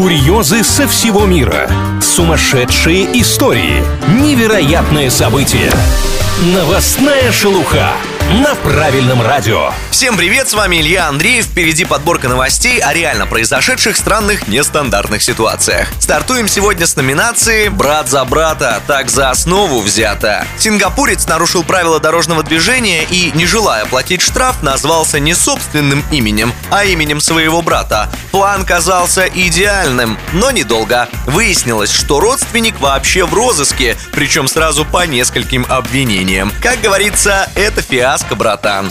Курьезы со всего мира. Сумасшедшие истории. Невероятные события. Новостная шелуха на правильном радио. Всем привет, с вами Илья Андреев. Впереди подборка новостей о реально произошедших странных нестандартных ситуациях. Стартуем сегодня с номинации «Брат за брата, так за основу взято». Сингапурец нарушил правила дорожного движения и, не желая платить штраф, назвался не собственным именем, а именем своего брата. План казался идеальным, но недолго. Выяснилось, что родственник вообще в розыске, причем сразу по нескольким обвинениям. Как говорится, это фиаско, братан.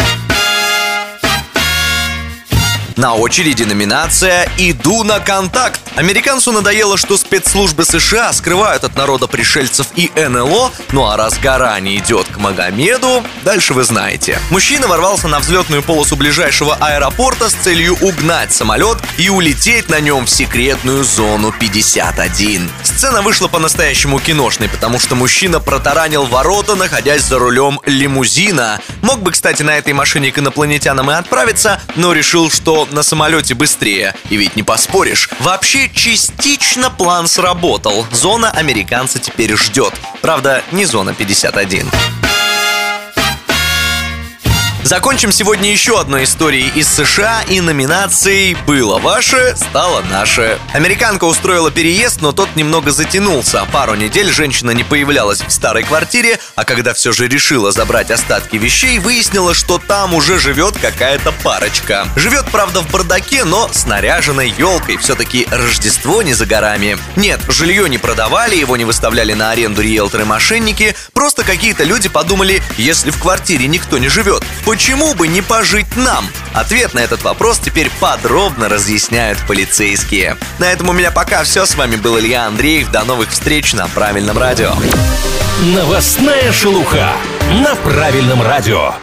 На очереди номинация «Иду на контакт». Американцу надоело, что спецслужбы США скрывают от народа пришельцев и НЛО, ну а раз гора не идет к Магомеду, дальше вы знаете. Мужчина ворвался на взлетную полосу ближайшего аэропорта с целью угнать самолет и улететь на нем в секретную зону 51. Сцена вышла по-настоящему киношной, потому что мужчина протаранил ворота, находясь за рулем лимузина. Мог бы, кстати, на этой машине к инопланетянам и отправиться, но решил, что на самолете быстрее. И ведь не поспоришь. Вообще, частично план сработал. Зона американца теперь ждет. Правда, не зона 51. Закончим сегодня еще одной историей из США и номинацией «Было ваше, стало наше». Американка устроила переезд, но тот немного затянулся. Пару недель женщина не появлялась в старой квартире, а когда все же решила забрать остатки вещей, выяснила, что там уже живет какая-то парочка. Живет, правда, в бардаке, но с наряженной елкой. Все-таки Рождество не за горами. Нет, жилье не продавали, его не выставляли на аренду риэлторы-мошенники. Просто какие-то люди подумали, если в квартире никто не живет, Почему бы не пожить нам? Ответ на этот вопрос теперь подробно разъясняют полицейские. На этом у меня пока все. С вами был Илья Андреев. До новых встреч на правильном радио. Новостная шелуха на правильном радио.